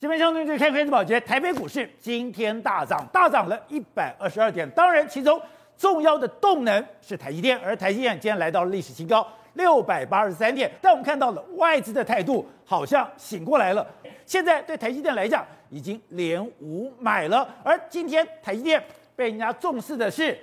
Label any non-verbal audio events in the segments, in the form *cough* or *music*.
这边相对就看《开市宝杰》，台北股市今天大涨，大涨了一百二十二点。当然，其中重要的动能是台积电，而台积电今天来到了历史新高六百八十三点。但我们看到了外资的态度好像醒过来了，现在对台积电来讲已经连五买了。而今天台积电被人家重视的是，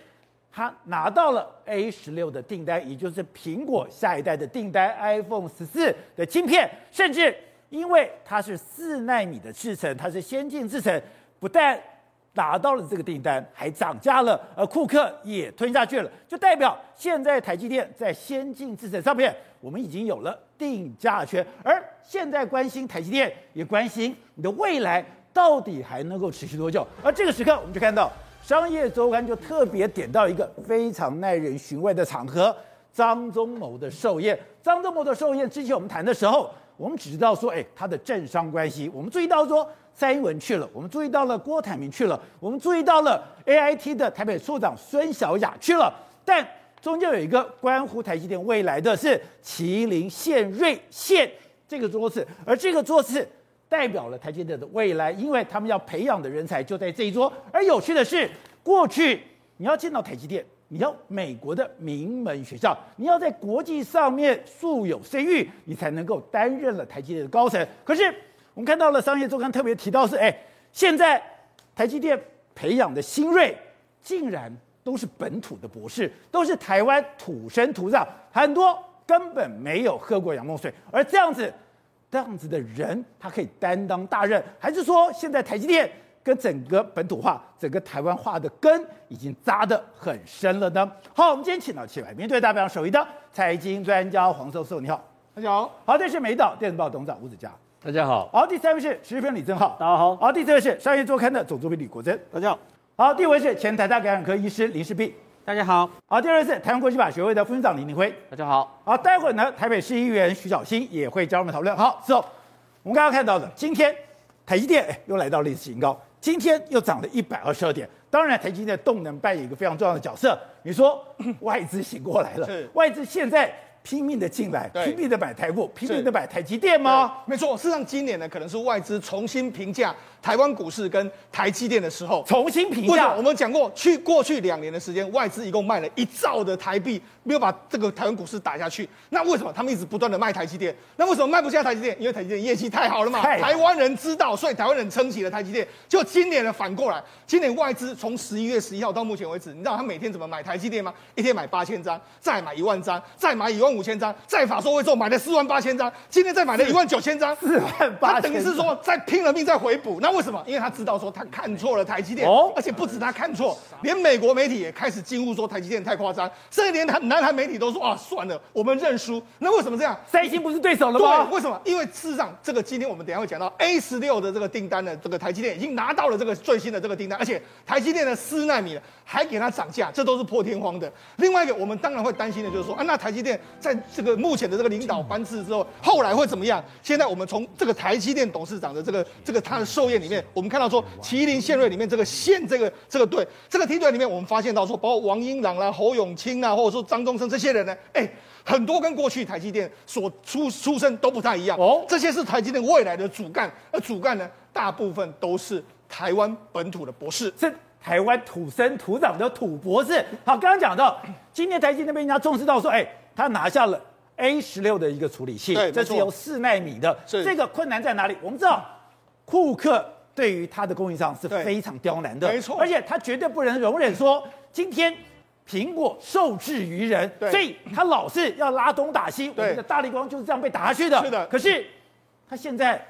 他拿到了 A 十六的订单，也就是苹果下一代的订单，iPhone 十四的晶片，甚至。因为它是四纳米的制程，它是先进制程，不但拿到了这个订单，还涨价了，而库克也吞下去了，就代表现在台积电在先进制程上面，我们已经有了定价权。而现在关心台积电，也关心你的未来到底还能够持续多久。而这个时刻，我们就看到《商业周刊》就特别点到一个非常耐人寻味的场合——张忠谋的寿宴。张忠谋的寿宴，之前我们谈的时候。我们只知道说，哎，他的政商关系。我们注意到说，蔡英文去了，我们注意到了郭台铭去了，我们注意到了 AIT 的台北处长孙小雅去了。但中间有一个关乎台积电未来的是麒麟宪瑞宪这个桌子，而这个桌子代表了台积电的未来，因为他们要培养的人才就在这一桌。而有趣的是，过去你要见到台积电。你要美国的名门学校，你要在国际上面素有声誉，你才能够担任了台积电的高层。可是我们看到了商业周刊特别提到是，哎，现在台积电培养的新锐，竟然都是本土的博士，都是台湾土生土长，很多根本没有喝过洋墨水。而这样子，这样子的人，他可以担当大任，还是说现在台积电？跟整个本土化、整个台湾化的根已经扎得很深了呢。好，我们今天请到七百面对代表首位的财经专家黄寿寿，你好，大家好。好，这是美岛电子报董事长吴子嘉，大家好。好，第三位是时事评李正浩，大家好。好，第四位是商业周刊的总主编李国珍，大家好。好，第五位是前台大感染科医师林世璧，大家好。好，第二位是台湾国际法学会的副院长林宁辉，大家好。好，待会儿呢，台北市议员徐小新也会加入我们讨论。好，之后我们刚刚看到的，今天台积电哎又来到历史新高。今天又涨了一百二十二点，当然台积电动能扮演一个非常重要的角色。你说 *laughs* 外资醒过来了，外资现在拼命的进来，拼命的买台股，拼命的买台积电吗？没错，事实上今年呢，可能是外资重新评价台湾股市跟台积电的时候。重新评价，我们讲过去过去两年的时间，外资一共卖了一兆的台币。没有把这个台湾股市打下去，那为什么他们一直不断的卖台积电？那为什么卖不下台积电？因为台积电业绩太好了嘛。台湾人知道，所以台湾人撑起了台积电。就今年的反过来，今年外资从十一月十一号到目前为止，你知道他每天怎么买台积电吗？一天买八千张，再买一万张，再买一万五千张，再法说会之后买了四万八千张，今天再买了一万九千张，四万八千，他等于是说在拼了命在回补。那为什么？因为他知道说他看错了台积电，哦，而且不止他看错，连美国媒体也开始惊呼说台积电太夸张，甚至连南韩媒体都说啊。算了，我们认输。那为什么这样？三星不是对手了吗？对，为什么？因为事实上，这个今天我们等下会讲到 A 十六的这个订单的这个台积电已经拿到了这个最新的这个订单，而且台积电的四纳米还给它涨价，这都是破天荒的。另外一个，我们当然会担心的就是说啊，那台积电在这个目前的这个领导班次之后，后来会怎么样？现在我们从这个台积电董事长的这个这个他的寿宴里面，我们看到说麒麟宪瑞里面这个宪这个这个队这个梯队里面，我们发现到说，包括王英朗啦、侯永清啊，或者说张忠生这些人呢。哎，很多跟过去台积电所出出身都不太一样哦。这些是台积电未来的主干，而主干呢，大部分都是台湾本土的博士，是台湾土生土长的土博士。好，刚刚讲到，今天台积电被人家重视到说，哎，他拿下了 A 十六的一个处理器，对，这是由四纳米的。是这个困难在哪里？我们知道，库克对于他的供应商是非常刁难的，没错，而且他绝对不能容忍说今天。苹果受制于人，所以他老是要拉东打西。我们的大力光就是这样被打下去的。是的，可是他现在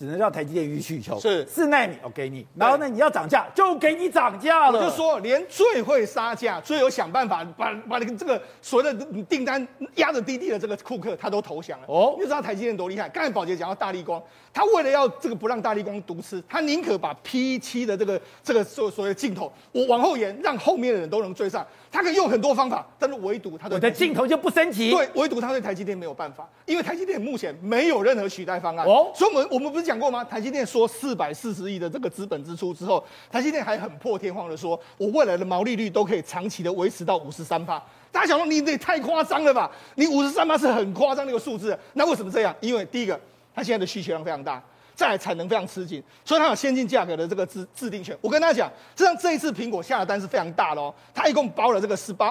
只能让台积电予取予求。是四纳米，我给你。然后呢，你要涨价就给你涨价了。我就说，连最会杀价、最有想办法把把这个所谓的订单压得低低的这个库克，他都投降了。哦，你知道台积电多厉害？刚才宝杰讲到大力光。他为了要这个不让大力光独吃，他宁可把 P 七的这个这个所所谓的镜头我往后延，让后面的人都能追上。他可以用很多方法，但是唯独他的的镜头就不升级。对，唯独他对台积电没有办法，因为台积电目前没有任何取代方案。哦，所以我们我们不是讲过吗？台积电说四百四十亿的这个资本支出之后，台积电还很破天荒的说，我未来的毛利率都可以长期的维持到五十三趴。大家想说你这也太夸张了吧？你五十三趴是很夸张的一个数字。那为什么这样？因为第一个。它现在的需求量非常大，再来产能非常吃紧，所以它有先进价格的这个制制定权。我跟大家讲，实际上这一次苹果下的单是非常大的哦，它一共包了这个十八。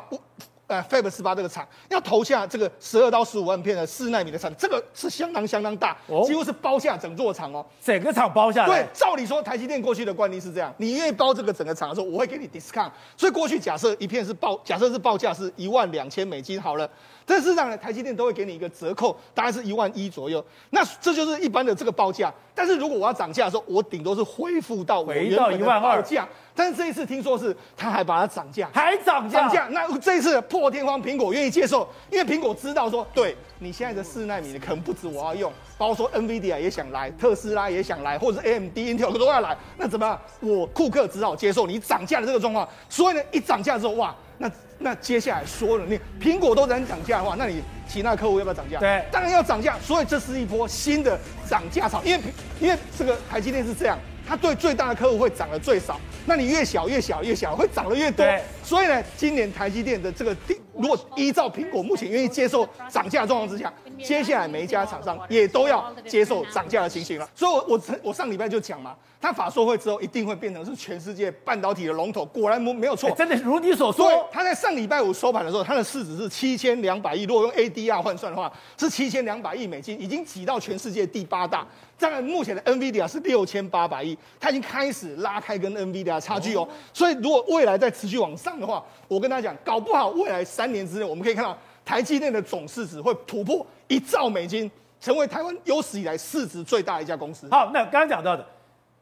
呃，Fab 十八这个厂要投下这个十二到十五万片的四纳米的产能，这个是相当相当大，哦、几乎是包下整座厂哦，整个厂包下来。对，照理说台积电过去的惯例是这样，你愿意包这个整个厂的时候，我会给你 discount。所以过去假设一片是报，假设是报价是一万两千美金好了。但是呢，台积电都会给你一个折扣，大概是一万一左右。那这就是一般的这个报价。但是如果我要涨价的时候，我顶多是恢复到回到一万二价。但是这一次听说是他还把它涨价，还涨价。涨价。那这一次破天荒，苹果愿意接受，因为苹果知道说，对你现在的四纳米的可能不止我要用，包括说 NVIDIA 也想来，特斯拉也想来，或者是 AMD、Intel 都要来。那怎么样？我库克只好接受你涨价的这个状况。所以呢，一涨价之后，哇！那那接下来说了，你苹果都能涨价的话，那你其他客户要不要涨价？对，当然要涨价。所以这是一波新的涨价潮，因为因为这个台积电是这样，它对最大的客户会涨得最少，那你越小越小越小会涨得越多。所以呢，今年台积电的这个如果依照苹果目前愿意接受涨价状况之下，接下来每一家厂商也都要接受涨价的情形了。所以我，我我我上礼拜就讲嘛。它法说会之后一定会变成是全世界半导体的龙头，果然没没有错，真的如你所说。他在上礼拜五收盘的时候，它的市值是七千两百亿，如果用 ADR 换算的话，是七千两百亿美金，已经挤到全世界第八大。当然，目前的 NVIDIA 是六千八百亿，它已经开始拉开跟 NVIDIA 差距哦。所以，如果未来再持续往上的话，我跟大家讲，搞不好未来三年之内，我们可以看到台积电的总市值会突破一兆美金，成为台湾有史以来市值最大的一家公司。好，那刚刚讲到的。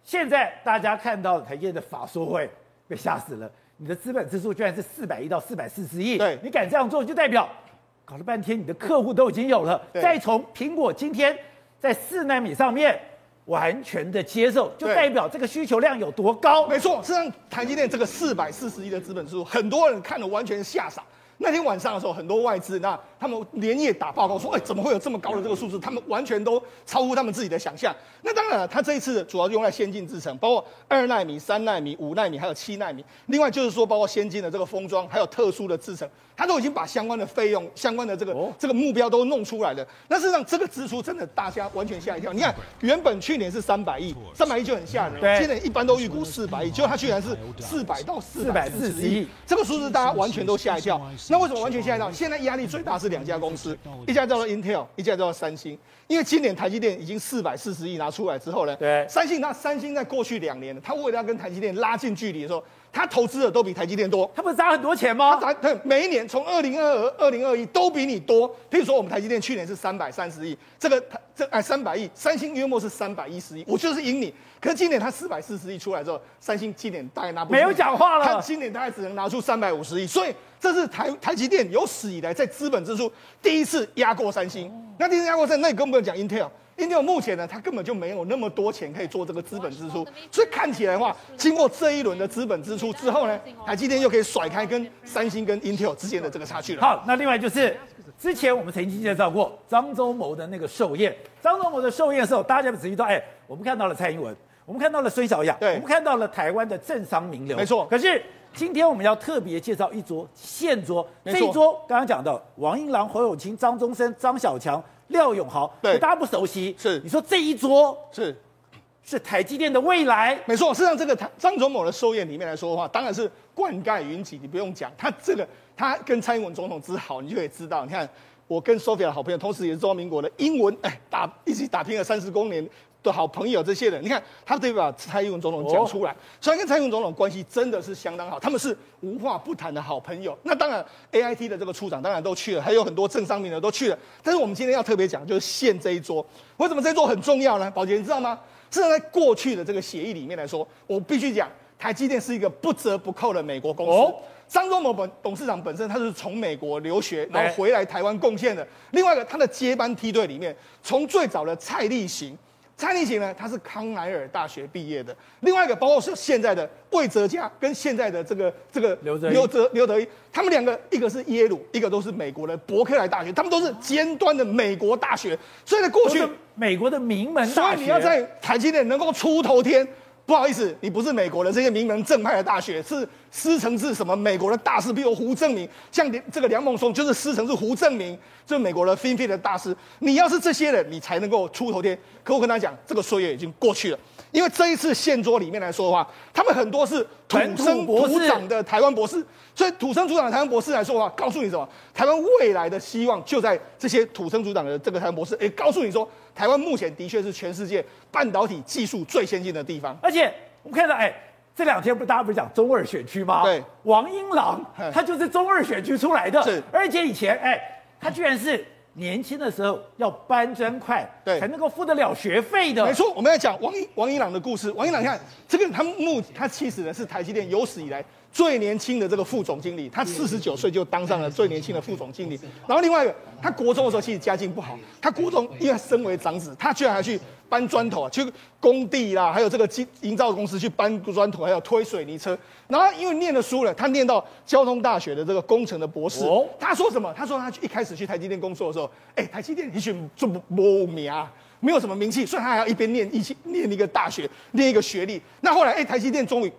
现在大家看到台积电的法说会被吓死了，你的资本支出居然是四百亿到四百四十亿，对，你敢这样做，就代表搞了半天你的客户都已经有了，再从苹果今天在四纳米上面完全的接受，就代表这个需求量有多高？没错，实际上台积电这个四百四十亿的资本支出，很多人看了完全吓傻。那天晚上的时候，很多外资那他们连夜打报告说，哎，怎么会有这么高的这个数字？他们完全都超乎他们自己的想象。那当然了，他这一次主要用在先进制程，包括二纳米、三纳米、五纳米，还有七纳米。另外就是说，包括先进的这个封装，还有特殊的制程，他都已经把相关的费用、相关的这个、哦、这个目标都弄出来了。那事实上，这个支出真的大家完全吓一跳。你看，原本去年是三百亿，三百亿就很吓人。对，今年一般都预估四百亿，结果他居然是四百到四百四十亿，这个数字大家完全都吓一跳。那为什么完全吓一跳？现在压力最大是两家公司，一家叫做 Intel，一家叫做三星。因为今年台积电已经四百四十亿拿出来之后呢，对，三星那三星在过去两年，他为了要跟台积电拉近距离的时候，他投资的都比台积电多。他不是砸很多钱吗？他砸，每一年从二零二二、二零二一都比你多。譬如说，我们台积电去年是三百三十亿，这个这哎三百亿，三星约莫是三百一十亿，我就是赢你。可是今年他四百四十亿出来之后，三星今年大概拿不出，没有讲话了。他今年大概只能拿出三百五十亿，所以这是台台积电有史以来在资本支出第一次压过三星。那第一次压过三星，那你更不用讲 Intel。Intel 目前呢，它根本就没有那么多钱可以做这个资本支出，所以看起来的话，经过这一轮的资本支出之后呢，台积电又可以甩开跟三星跟 Intel 之间的这个差距了。好，那另外就是之前我们曾经介绍过张忠谋的那个寿宴，张忠谋的寿宴的时候，大家仔细说，哎，我们看到了蔡英文。我们看到了孙小雅，对，我们看到了台湾的政商名流，没错。可是今天我们要特别介绍一桌现桌。这一桌刚刚讲到王英郎、侯永清、张宗生、张小强、廖永豪，对，大家不熟悉。是，你说这一桌是是台积电的未来，没错。事实上，这个台张忠谋的寿宴里面来说的话，当然是灌溉云集，你不用讲，他这个他跟蔡英文总统之好，你就可以知道。你看，我跟 Sophia 的好朋友，同时也是中华民国的英文，哎，打一起打拼了三十多年。的好朋友这些人，你看他对把蔡英文总统讲出来，所以跟蔡英文总统关系真的是相当好，他们是无话不谈的好朋友。那当然，AIT 的这个处长当然都去了，还有很多政商名流都去了。但是我们今天要特别讲，就是现这一桌，为什么这一桌很重要呢？宝杰，你知道吗？是在过去的这个协议里面来说，我必须讲，台积电是一个不折不扣的美国公司。张忠谋本董事长本身他是从美国留学，然后回来台湾贡献的。另外一个，他的接班梯队里面，从最早的蔡立行。蔡立行呢，他是康奈尔大学毕业的。另外一个，包括是现在的魏哲家，跟现在的这个这个刘哲刘哲刘德一，他们两个一个是耶鲁，一个都是美国的伯克莱大学，他们都是尖端的美国大学。所以在过去，美国的名门大学，所以你要在台积电能够出头天，不好意思，你不是美国的这些名门正派的大学，是师承是什么美国的大师，比如胡正明，像这个梁孟松就是师承是胡正明，就是美国的 FinFET 的大师。你要是这些人，你才能够出头天。可我跟他讲，这个岁月已经过去了。因为这一次线桌里面来说的话，他们很多是土生土长的台湾博士，所以土生土长的台湾博士来说的话，告诉你什么？台湾未来的希望就在这些土生土长的这个台湾博士。也告诉你说，台湾目前的确是全世界半导体技术最先进的地方。而且我们看到，哎，这两天不大家不是讲中二选区吗？对，王英郎他就是中二选区出来的，是。而且以前，哎，他居然是。年轻的时候要搬砖块，对，才能够付得了学费的。没错，我们要讲王英王英朗的故事。王英朗，你看这个，他目他其实呢是台积电有史以来最年轻的这个副总经理，他四十九岁就当上了最年轻的副总经理。然后另外一个，他国中的时候其实家境不好，他国中因为身为长子，他居然还去。搬砖头啊，去工地啦，还有这个营营造公司去搬砖头，还有推水泥车。然后因为念了书了，他念到交通大学的这个工程的博士。哦，他说什么？他说他一开始去台积电工作的时候，哎，台积电一群做不没名啊，没有什么名气，所以他还要一边念一起念一个大学，念一个学历。那后来，哎，台积电终于。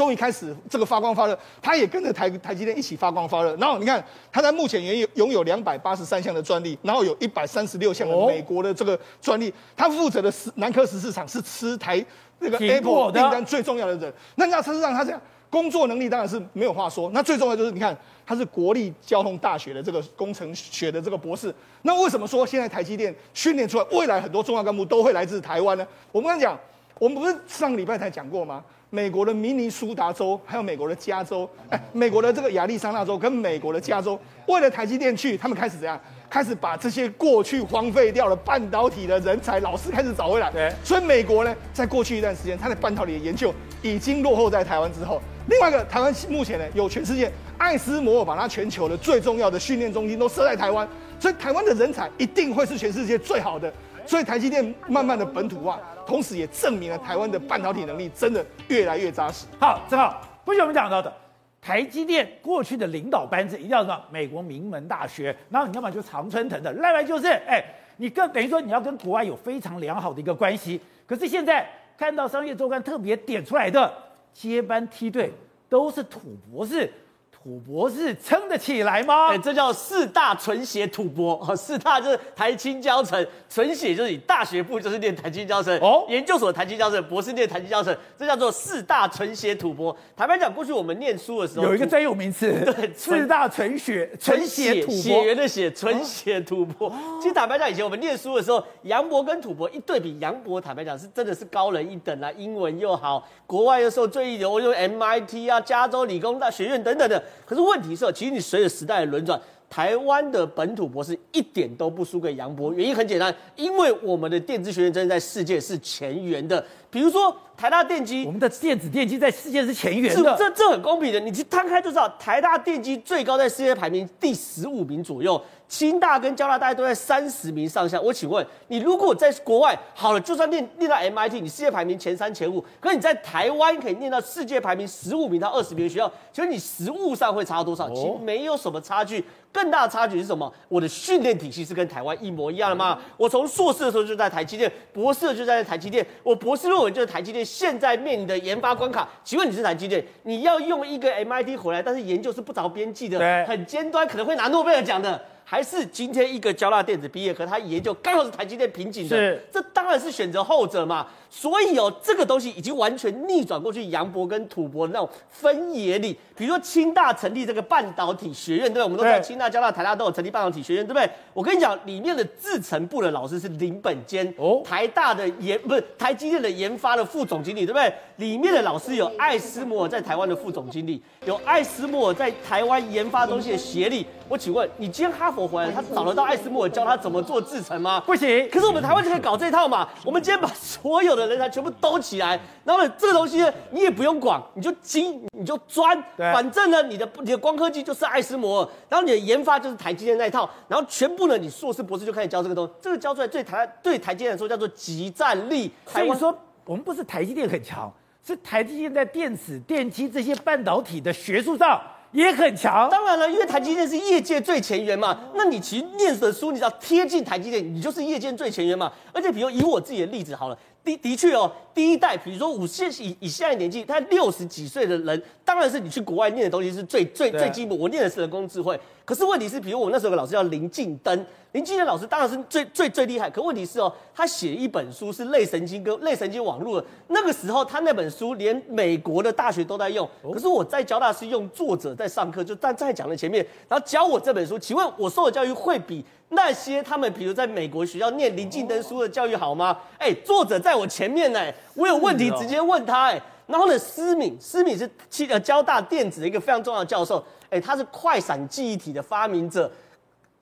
终于开始这个发光发热，他也跟着台台积电一起发光发热。然后你看，他在目前拥有拥有两百八十三项的专利，然后有一百三十六项的美国的这个专利。他负责的是南科十四场，是吃台那个 Apple 订单最重要的人。那那事实上他这样工作能力当然是没有话说。那最重要就是你看，他是国立交通大学的这个工程学的这个博士。那为什么说现在台积电训练出来未来很多重要干部都会来自台湾呢？我们刚讲，我们不是上个礼拜才讲过吗？美国的明尼苏达州，还有美国的加州，哎，美国的这个亚利桑那州跟美国的加州，为了台积电去，他们开始怎样？开始把这些过去荒废掉了半导体的人才、老师开始找回来。对，所以美国呢，在过去一段时间，它的半导体的研究已经落后在台湾之后。另外一个，台湾目前呢，有全世界艾斯摩尔把它全球的最重要的训练中心都设在台湾，所以台湾的人才一定会是全世界最好的。所以台积电慢慢的本土化，同时也证明了台湾的半导体能力真的越来越扎实。好，正好，不是我们讲到的，台积电过去的领导班子一定要什么？美国名门大学，然后你要么就常春藤的，另外就是，哎，你跟等于说你要跟国外有非常良好的一个关系。可是现在看到商业周刊特别点出来的接班梯队都是土博士。土博士撑得起来吗？哎，这叫四大纯血土博，*laughs* 四大就是台清交成，纯血就是以大学部就是念台清交成，哦，研究所台清交成，博士念台清交成，这叫做四大纯血土博。坦白讲，过去我们念书的时候有一个专有名词，*laughs* 对，四大纯血纯血土博，血缘的血，纯血土博。其实坦白讲，以前我们念书的时候，杨博跟土博一对比，杨博坦白讲是真的是高人一等啊，英文又好，国外又受最一流，又 MIT 啊，加州理工大学院等等的。可是问题是，其实你随着时代的轮转，台湾的本土博士一点都不输给杨博。原因很简单，因为我们的电子学院真的在世界是前沿的。比如说台大电机，我们的电子电机在世界是前沿的，这这很公平的。你去摊开就知道，台大电机最高在世界排名第十五名左右。清大跟交大大概都在三十名上下。我请问你，如果在国外好了，就算念念到 MIT，你世界排名前三前五，可是你在台湾可以念到世界排名十五名到二十名的学校，其实你实物上会差多少？其实没有什么差距。更大的差距是什么？我的训练体系是跟台湾一模一样的吗？我从硕士的时候就在台积电，博士就在台积电，我博士论文就是台积电。现在面临的研发关卡，请问你是台积电，你要用一个 MIT 回来，但是研究是不着边际的，很尖端，可能会拿诺贝尔奖的。还是今天一个交大电子毕业，可他研究刚好是台积电瓶颈的，是这当然是选择后者嘛。所以哦，这个东西已经完全逆转过去杨博跟土博的那种分野里。比如说清大成立这个半导体学院，对不对？我们都在清大、交大、台大都有成立半导体学院，对不对？我跟你讲，里面的制程部的老师是林本坚，哦，台大的研不是台积电的研发的副总经理，对不对？里面的老师有艾斯摩尔在台湾的副总经理，有艾斯摩尔在台湾研发东西的协力。我请问，你今天哈佛回来，他找得到艾斯摩尔教他怎么做制程吗？不行。可是我们台湾就可以搞这一套嘛？我们今天把所有的人才全部兜起来，然后呢，这个东西呢，你也不用管，你就精，你就钻，反正呢，你的你的光科技就是艾斯摩尔，然后你的研发就是台积电那一套，然后全部呢，你硕士博士就开始教这个东西，这个教出来对台对台积电来说叫做集战力。所以说，我们不是台积电很强，是台积电在电子、电机这些半导体的学术上。也很强，当然了，因为台积电是业界最前沿嘛。那你其实念的书，你只要贴近台积电，你就是业界最前沿嘛。而且，比如以我自己的例子好了，的的确哦，第一代，比如说五现以以现在年纪，他六十几岁的人，当然是你去国外念的东西是最最最基本。我念的是人工智慧，可是问题是，比如我那时候有个老师叫林敬登，林敬登老师当然是最最最厉害。可问题是哦，他写一本书是类神经跟类神经网络的，那个时候他那本书连美国的大学都在用。可是我在交大是用作者在上课，就站在讲的前面，然后教我这本书。请问我受的教育会比？那些他们，比如在美国学校念林敬登书的教育好吗？哎、欸，作者在我前面呢，我有问题直接问他。哎，然后呢，思敏，思敏是七呃交大电子的一个非常重要的教授。哎、欸，他是快闪记忆体的发明者，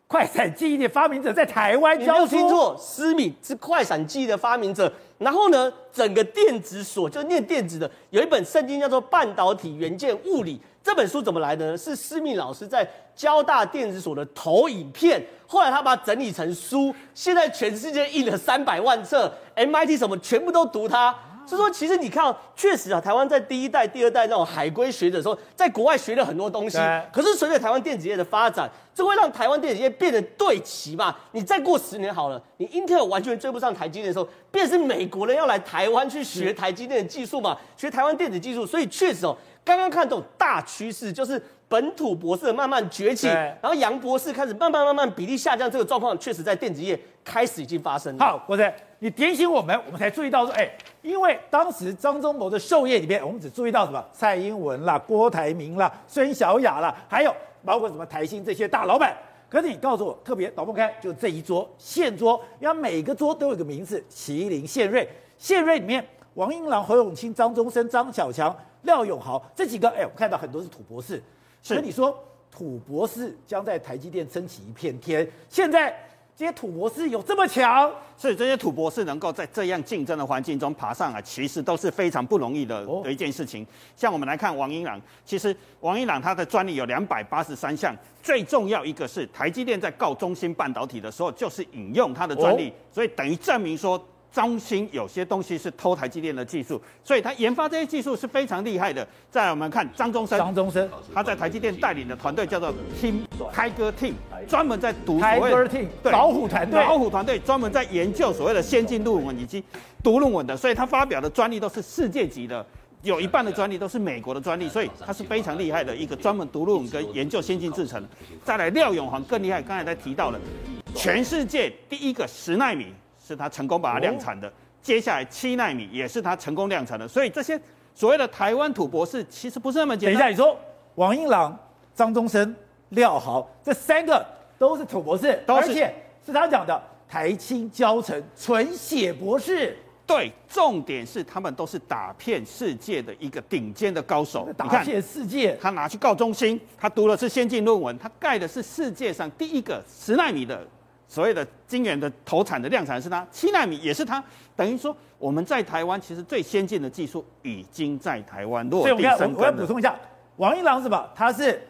快闪记忆体发明者在台湾教书。你没有听错，思敏是快闪记忆的发明者。然后呢，整个电子所就念电子的，有一本圣经叫做《半导体元件物理》。这本书怎么来的呢？是思敏老师在交大电子所的投影片，后来他把它整理成书，现在全世界印了三百万册，MIT 什么全部都读它。所以说，其实你看，确实啊，台湾在第一代、第二代那种海归学者的时候，在国外学了很多东西。可是随着台湾电子业的发展，这会让台湾电子业变得对齐嘛？你再过十年好了，你英特尔完全追不上台积电的时候，便是美国人要来台湾去学台积电的技术嘛，学台湾电子技术。所以确实哦，刚刚看这种大趋势，就是本土博士慢慢崛起，然后洋博士开始慢慢慢慢比例下降，这个状况确实在电子业开始已经发生了。好，国珍。你点醒我们，我们才注意到说，哎，因为当时张忠谋的授业里面，我们只注意到什么？蔡英文啦、郭台铭啦、孙小雅啦，还有包括什么台新这些大老板。可是你告诉我，特别倒不开就这一桌现桌，因为每个桌都有个名字：麒麟、献瑞。献瑞里面，王英郎、侯永清、张宗生、张小强、廖永豪这几个，哎，我看到很多是土博士。所以你说土博士将在台积电撑起一片天，现在。这些土博士有这么强？所以这些土博士能够在这样竞争的环境中爬上来，其实都是非常不容易的的一件事情。像我们来看王英朗，其实王英朗他的专利有两百八十三项，最重要一个是台积电在告中芯半导体的时候，就是引用他的专利，所以等于证明说。中芯有些东西是偷台积电的技术，所以他研发这些技术是非常厉害的。再来我们看张忠生，张忠生他在台积电带领的团队叫做 Team Tiger Team，专门在读 Tiger Team 对老虎团队，老虎团队专门在研究所谓的先进论文以及读论文的，所以他发表的专利都是世界级的，有一半的专利都是美国的专利，所以他是非常厉害的一个专门读论文跟研究先进制程。再来廖永煌更厉害，刚才在提到了全世界第一个十纳米。是他成功把它量产的，接下来七纳米也是他成功量产的，所以这些所谓的台湾土博士其实不是那么简单。等一下，你说王英朗、张忠生、廖豪这三个都是土博士，都而且是他讲的台清交成纯血博士。对，重点是他们都是打遍世界的一个顶尖的高手。打遍世界，他拿去告中心，他读的是先进论文，他盖的是世界上第一个十纳米的。所谓的晶圆的投产的量产是它，七纳米也是它，等于说我们在台湾其实最先进的技术已经在台湾落地生根。我要补充一下，王一郎是吧？他是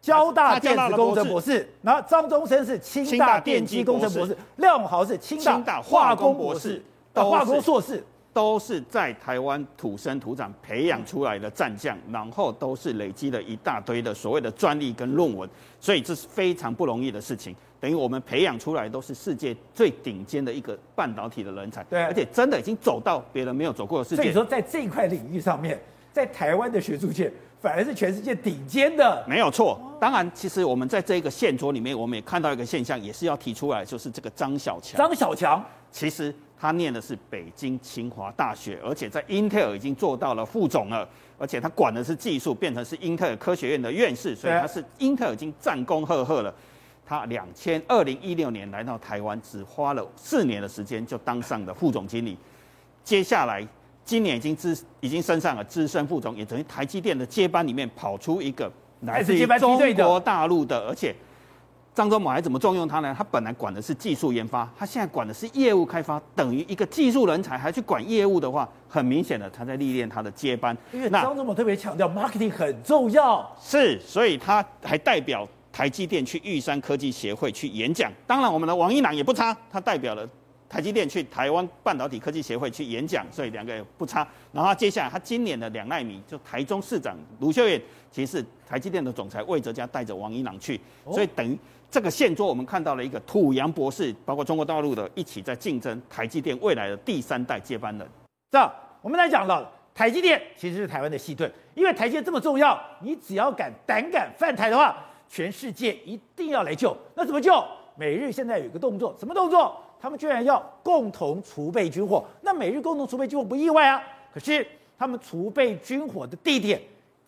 交大电子工程博士，然后张忠生是清大电机工程博士，廖永豪是清大化工博士，化工硕士。都是在台湾土生土长培养出来的战将，然后都是累积了一大堆的所谓的专利跟论文，所以这是非常不容易的事情。等于我们培养出来都是世界最顶尖的一个半导体的人才，对，而且真的已经走到别人没有走过的世界。所以说，在这一块领域上面，在台湾的学术界反而是全世界顶尖的，没有错。当然，其实我们在这个线桌里面，我们也看到一个现象，也是要提出来，就是这个张小强。张小强，其实。他念的是北京清华大学，而且在英特尔已经做到了副总了，而且他管的是技术，变成是英特尔科学院的院士，所以他是英特尔已经战功赫赫了。他两千二零一六年来到台湾，只花了四年的时间就当上了副总经理。接下来今年已经资已经升上了资深副总，也等于台积电的接班里面跑出一个来自于中国大陆的，而且。张忠谋还怎么重用他呢？他本来管的是技术研发，他现在管的是业务开发，等于一个技术人才还去管业务的话，很明显的他在历练他的接班。因为张忠谋特别强调 marketing 很重要，是，所以他还代表台积电去玉山科技协会去演讲。当然，我们的王一郎也不差，他代表了台积电去台湾半导体科技协会去演讲，所以两个也不差。然后接下来他今年的两奈米，就台中市长卢秀燕，其实是台积电的总裁魏哲家带着王一郎去，所以等于。这个线桌，我们看到了一个土洋博士，包括中国大陆的一起在竞争台积电未来的第三代接班人。这样，我们来讲到台积电其实是台湾的细盾，因为台积电这么重要，你只要敢胆敢犯台的话，全世界一定要来救。那怎么救？美日现在有一个动作，什么动作？他们居然要共同储备军火。那美日共同储备军火不意外啊，可是他们储备军火的地点。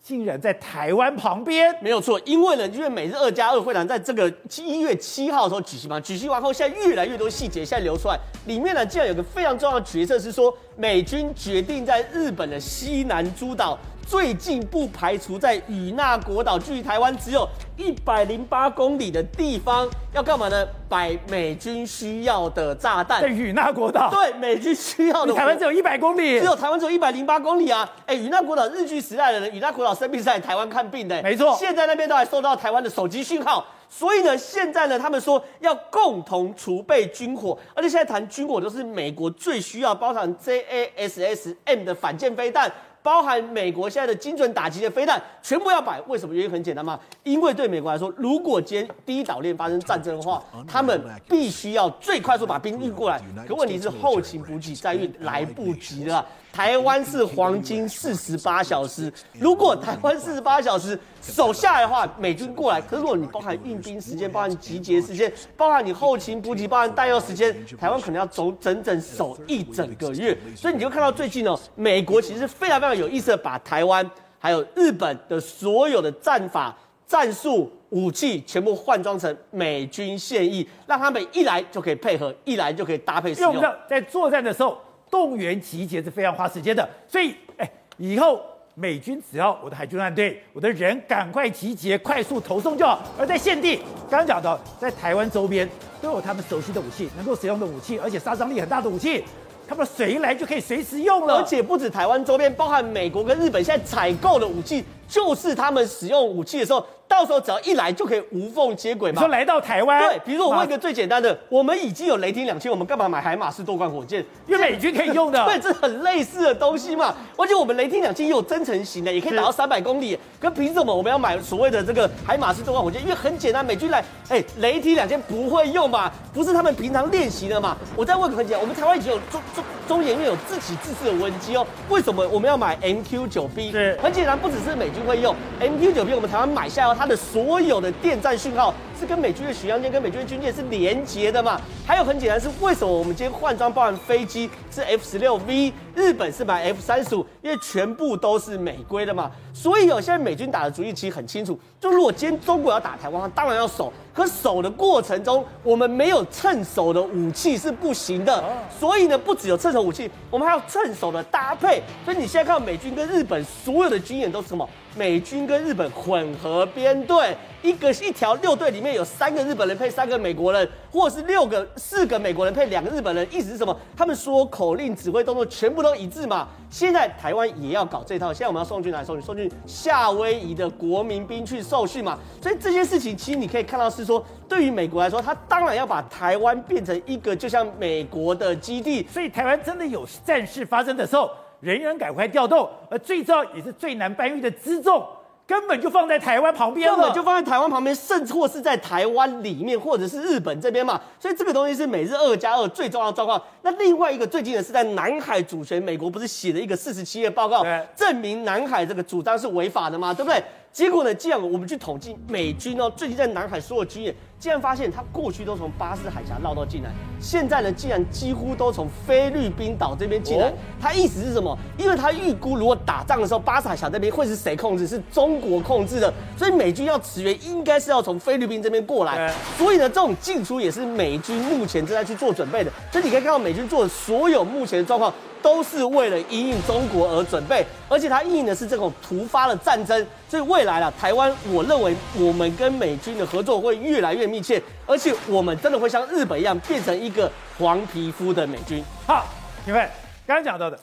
竟然在台湾旁边，没有错，因为呢，因为美日二加二会谈在这个一月七号的时候举行嘛，举行完后，现在越来越多细节现在流出来，里面呢，竟然有个非常重要的决策是说，美军决定在日本的西南诸岛。最近不排除在与那国岛，距离台湾只有一百零八公里的地方，要干嘛呢？摆美军需要的炸弹。在与那国岛？对，美军需要的。台湾只有一百公里，只有台湾只有一百零八公里啊！哎，与那国岛日据时代的人，与那国岛生病是在台湾看病的，没错。现在那边都还收到台湾的手机讯号，所以呢，现在呢，他们说要共同储备军火，而且现在谈军火都是美国最需要，包含 JASSM 的反舰飞弹。包含美国现在的精准打击的飞弹，全部要摆。为什么？原因很简单嘛，因为对美国来说，如果今天第一岛链发生战争的话，他们必须要最快速把兵运过来。可问题是后勤补给再运来不及了。台湾是黄金四十八小时，如果台湾四十八小时守下来的话，美军过来。可是如果你包含运兵时间、包含集结时间、包含你后勤补给、包含弹药时间，台湾可能要走整整守一整个月。所以你就看到最近哦，美国其实非常非常有意思的把台湾还有日本的所有的战法、战术、武器全部换装成美军现役，让他们一来就可以配合，一来就可以搭配使用。用的在作战的时候。动员集结是非常花时间的，所以，哎，以后美军只要我的海军战队，我的人赶快集结，快速投送就好。而在现地，刚刚讲到，在台湾周边都有他们熟悉的武器，能够使用的武器，而且杀伤力很大的武器，他们随来就可以随时用了。而且不止台湾周边，包含美国跟日本现在采购的武器，就是他们使用武器的时候。到时候只要一来就可以无缝接轨嘛？说来到台湾，对，比如说我问一个最简单的，我们已经有雷霆两千，我们干嘛买海马斯多管火箭？因为美军可以用的。*laughs* 对，这很类似的东西嘛。而且我们雷霆两千也有增程型的，也可以打到三百公里。可凭什么我们要买所谓的这个海马斯多管火箭？因为很简单，美军来，哎、欸，雷霆两千不会用嘛？不是他们平常练习的嘛？我再问个很简单，我们台湾已经有中中中研院有自己自制的无人机哦，为什么我们要买 MQ 九 B？对，很简单，不只是美军会用 MQ 九 B，我们台湾买下来它的所有。的电站讯号是跟美军的巡洋舰、跟美军的军舰是连接的嘛？还有很简单，是为什么我们今天换装包含飞机是 F 十六 V，日本是买 F 三十五，因为全部都是美规的嘛。所以有现在美军打的主意其实很清楚，就如果今天中国要打台湾，当然要守，可守的过程中，我们没有趁手的武器是不行的。所以呢，不只有趁手武器，我们还要趁手的搭配。所以你现在看到美军跟日本所有的军演都是什么？美军跟日本混合编队，一个一条六队里面有三个日本人配三个美国人，或者是六个四个美国人配两个日本人，意思是什么？他们说口令、指挥动作全部都一致嘛。现在台湾也要搞这套，现在我们要送去哪里送去？送去夏威夷的国民兵去受训嘛。所以这件事情其实你可以看到是说，对于美国来说，他当然要把台湾变成一个就像美国的基地。所以台湾真的有战事发生的时候。人员赶快调动，而最重要也是最难搬运的辎重，根本就放在台湾旁边了，根本就放在台湾旁边，甚至或是在台湾里面，或者是日本这边嘛。所以这个东西是美日二加二最重要的状况。那另外一个最近的是在南海主权，美国不是写了一个四十七页报告，证明南海这个主张是违法的嘛？对不对？结果呢？这样我们去统计美军哦，最近在南海所有军演，竟然发现他过去都从巴士海峡绕道进来，现在呢，竟然几乎都从菲律宾岛这边进来。他意思是什么？因为他预估如果打仗的时候，巴士海峡这边会是谁控制？是中国控制的，所以美军要驰援，应该是要从菲律宾这边过来。所以呢，这种进出也是美军目前正在去做准备的。所以你可以看到美军做的所有目前的状况。都是为了因应中国而准备，而且它应应的是这种突发的战争，所以未来啊，台湾，我认为我们跟美军的合作会越来越密切，而且我们真的会像日本一样变成一个黄皮肤的美军。好，你们刚刚讲到的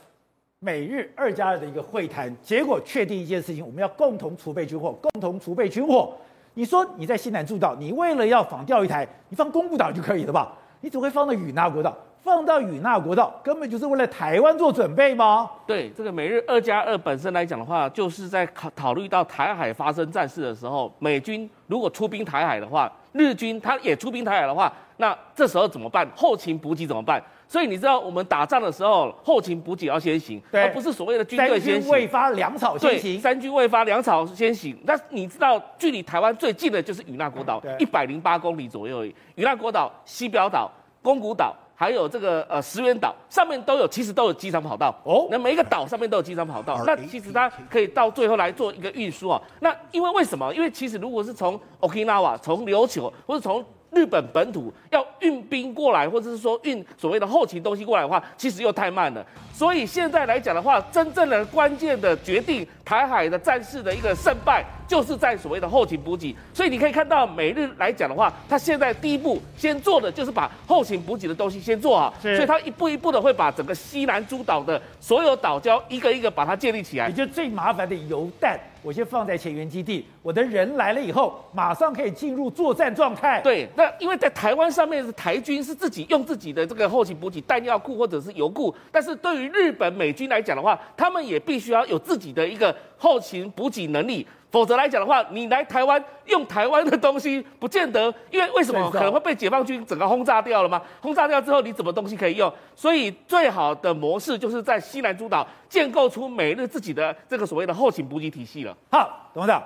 美日二加二的一个会谈，结果确定一件事情，我们要共同储备军火，共同储备军火。你说你在西南诸岛，你为了要仿钓鱼台，你放宫古岛就可以了吧？你只会放到与那国岛？放到与那国岛，根本就是为了台湾做准备吗？对，这个美日二加二本身来讲的话，就是在考考虑到台海发生战事的时候，美军如果出兵台海的话，日军他也出兵台海的话，那这时候怎么办？后勤补给怎么办？所以你知道，我们打仗的时候，后勤补给要先行，而不是所谓的军队先行。三军未发，粮草先行。三军未发，粮草先行。那你知道，距离台湾最近的就是与那国岛，一百零八公里左右而已。与那国岛、西表岛、宫古岛。还有这个呃石垣岛上面都有，其实都有机场跑道哦。那每一个岛上面都有机场跑道，那其实它可以到最后来做一个运输啊。那因为为什么？因为其实如果是从 Okinawa 从琉球或者从日本本土要运兵过来，或者是说运所谓的后勤东西过来的话，其实又太慢了。所以现在来讲的话，真正的关键的决定台海的战事的一个胜败，就是在所谓的后勤补给。所以你可以看到，美日来讲的话，他现在第一步先做的就是把后勤补给的东西先做好。所以他一步一步的会把整个西南诸岛的所有岛礁一个一个把它建立起来。也就最麻烦的油弹，我先放在前沿基地，我的人来了以后，马上可以进入作战状态。对，那因为在台湾上面是台军是自己用自己的这个后勤补给弹药库或者是油库，但是对于日本美军来讲的话，他们也必须要有自己的一个后勤补给能力，否则来讲的话，你来台湾用台湾的东西，不见得，因为为什么可能会被解放军整个轰炸掉了吗？轰炸掉之后，你怎么东西可以用？所以最好的模式就是在西南诸岛建构出美日自己的这个所谓的后勤补给体系了。好，董事长，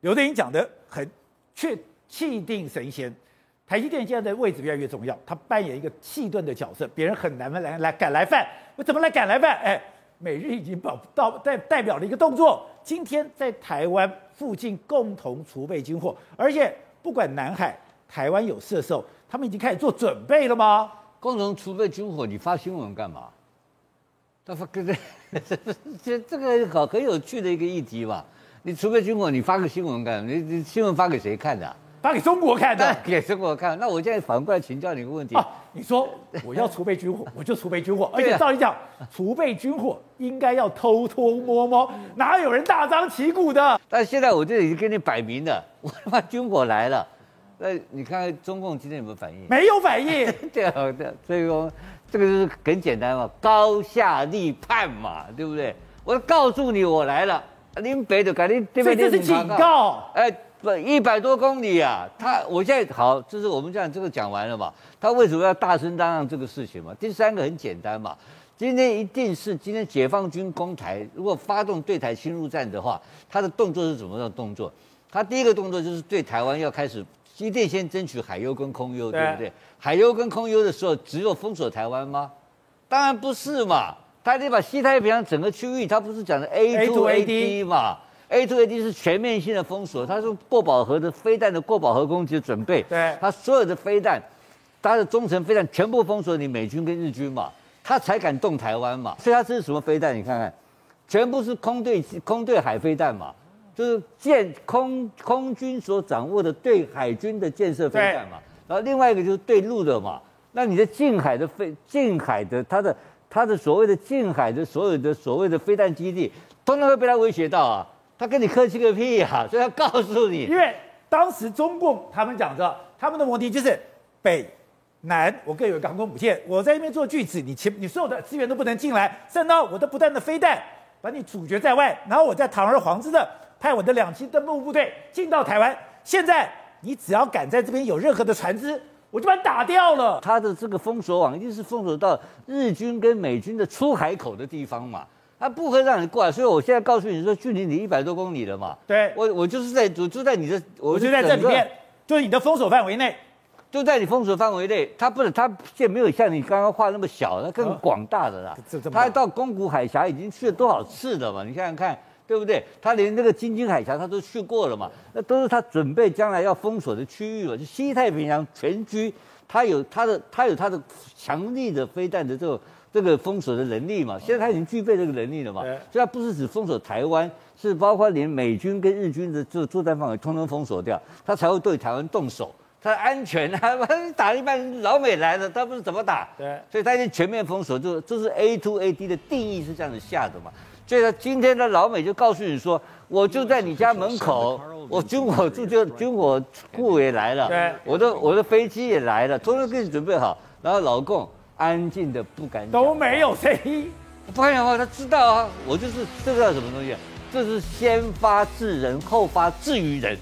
刘德英讲的很确气定神闲。台积电现在的位置越来越重要，他扮演一个气盾的角色，别人很难来来赶来犯。我怎么来赶来犯？哎，美日已经保到代代表了一个动作，今天在台湾附近共同储备军火，而且不管南海、台湾有射手，他们已经开始做准备了吗？共同储备军火，你发新闻干嘛？他发这这这个好很有趣的一个议题吧。你储备军火，你发个新闻干嘛？你你新闻发给谁看的、发给中国看的，*laughs* 给中国看。那我现在反过来请教你一个问题：啊，你说我要储备军火，*laughs* 我就储备军火，而且照理讲，储备军火应该要偷偷摸摸，*laughs* 哪有人大张旗鼓的？但现在我这已经跟你摆明了，我他妈军火来了。那你看看中共今天有没有反应？没有反应。对啊，对，所以说这个就是很简单嘛，高下立判嘛，对不对？我告诉你我来了，林北的赶紧这边这是警告，哎。不，一百多公里啊！他，我现在好，就是我们这样这个讲完了嘛。他为什么要大声嚷嚷这个事情嘛？第三个很简单嘛，今天一定是今天解放军攻台，如果发动对台侵入战的话，他的动作是怎么样的动作？他第一个动作就是对台湾要开始，一定先争取海优跟空优，对不对？海优跟空优的时候，只有封锁台湾吗？当然不是嘛，他得把西太平洋整个区域，他不是讲的 A to A D 嘛？A to A D 是全面性的封锁，它是过饱和的飞弹的过饱和攻击的准备。对，它所有的飞弹，它的中程飞弹全部封锁你美军跟日军嘛，它才敢动台湾嘛。所以它这是什么飞弹？你看看，全部是空对空对海飞弹嘛，就是建空空军所掌握的对海军的建设飞弹嘛。然后另外一个就是对陆的嘛，那你的近海的飞近海的它的它的所谓的近海的所有的所谓的飞弹基地，通通会被它威胁到啊。他跟你客气个屁呀、啊！*laughs* 所以要告诉你，因为当时中共他们讲着，他们的目的就是北南，我各有航空母舰，我在那边做锯子，你前你所有的资源都不能进来，甚到我的不断的飞弹把你阻绝在外，然后我再堂而皇之的派我的两栖登陆部队进到台湾。现在你只要敢在这边有任何的船只，我就把你打掉了。他的这个封锁网一定是封锁到日军跟美军的出海口的地方嘛。他不会让你过来，所以我现在告诉你说，距离你一百多公里了嘛。对，我我就是在我就在你的，我就在这里面，就是你的封锁范围内，就在你封锁范围内。他不是，他现在没有像你刚刚画那么小，它更广大的啦。它到宫古海峡已经去了多少次了嘛？你想想看，对不对？他连那个京津海峡他都去过了嘛？那都是他准备将来要封锁的区域嘛？就西太平洋全区，他有他的，他有他的强力的飞弹的这种。这个封锁的能力嘛，现在他已经具备这个能力了嘛，所以他不是只封锁台湾，是包括连美军跟日军的这个作战范围通通封锁掉，他才会对台湾动手。他安全啊，打一半老美来了，他不是怎么打？对，所以他已经全面封锁，就就是 A to A D 的定义是这样子下的嘛。所以他今天的老美就告诉你说，我就在你家门口，我军火就就军火库也来了，对，我的我的飞机也来了，通通给你准备好，然后老共。安静的不敢，都没有声音，不敢讲话。他知道啊，我就是这个叫什么东西？这是先发制人，后发制于人。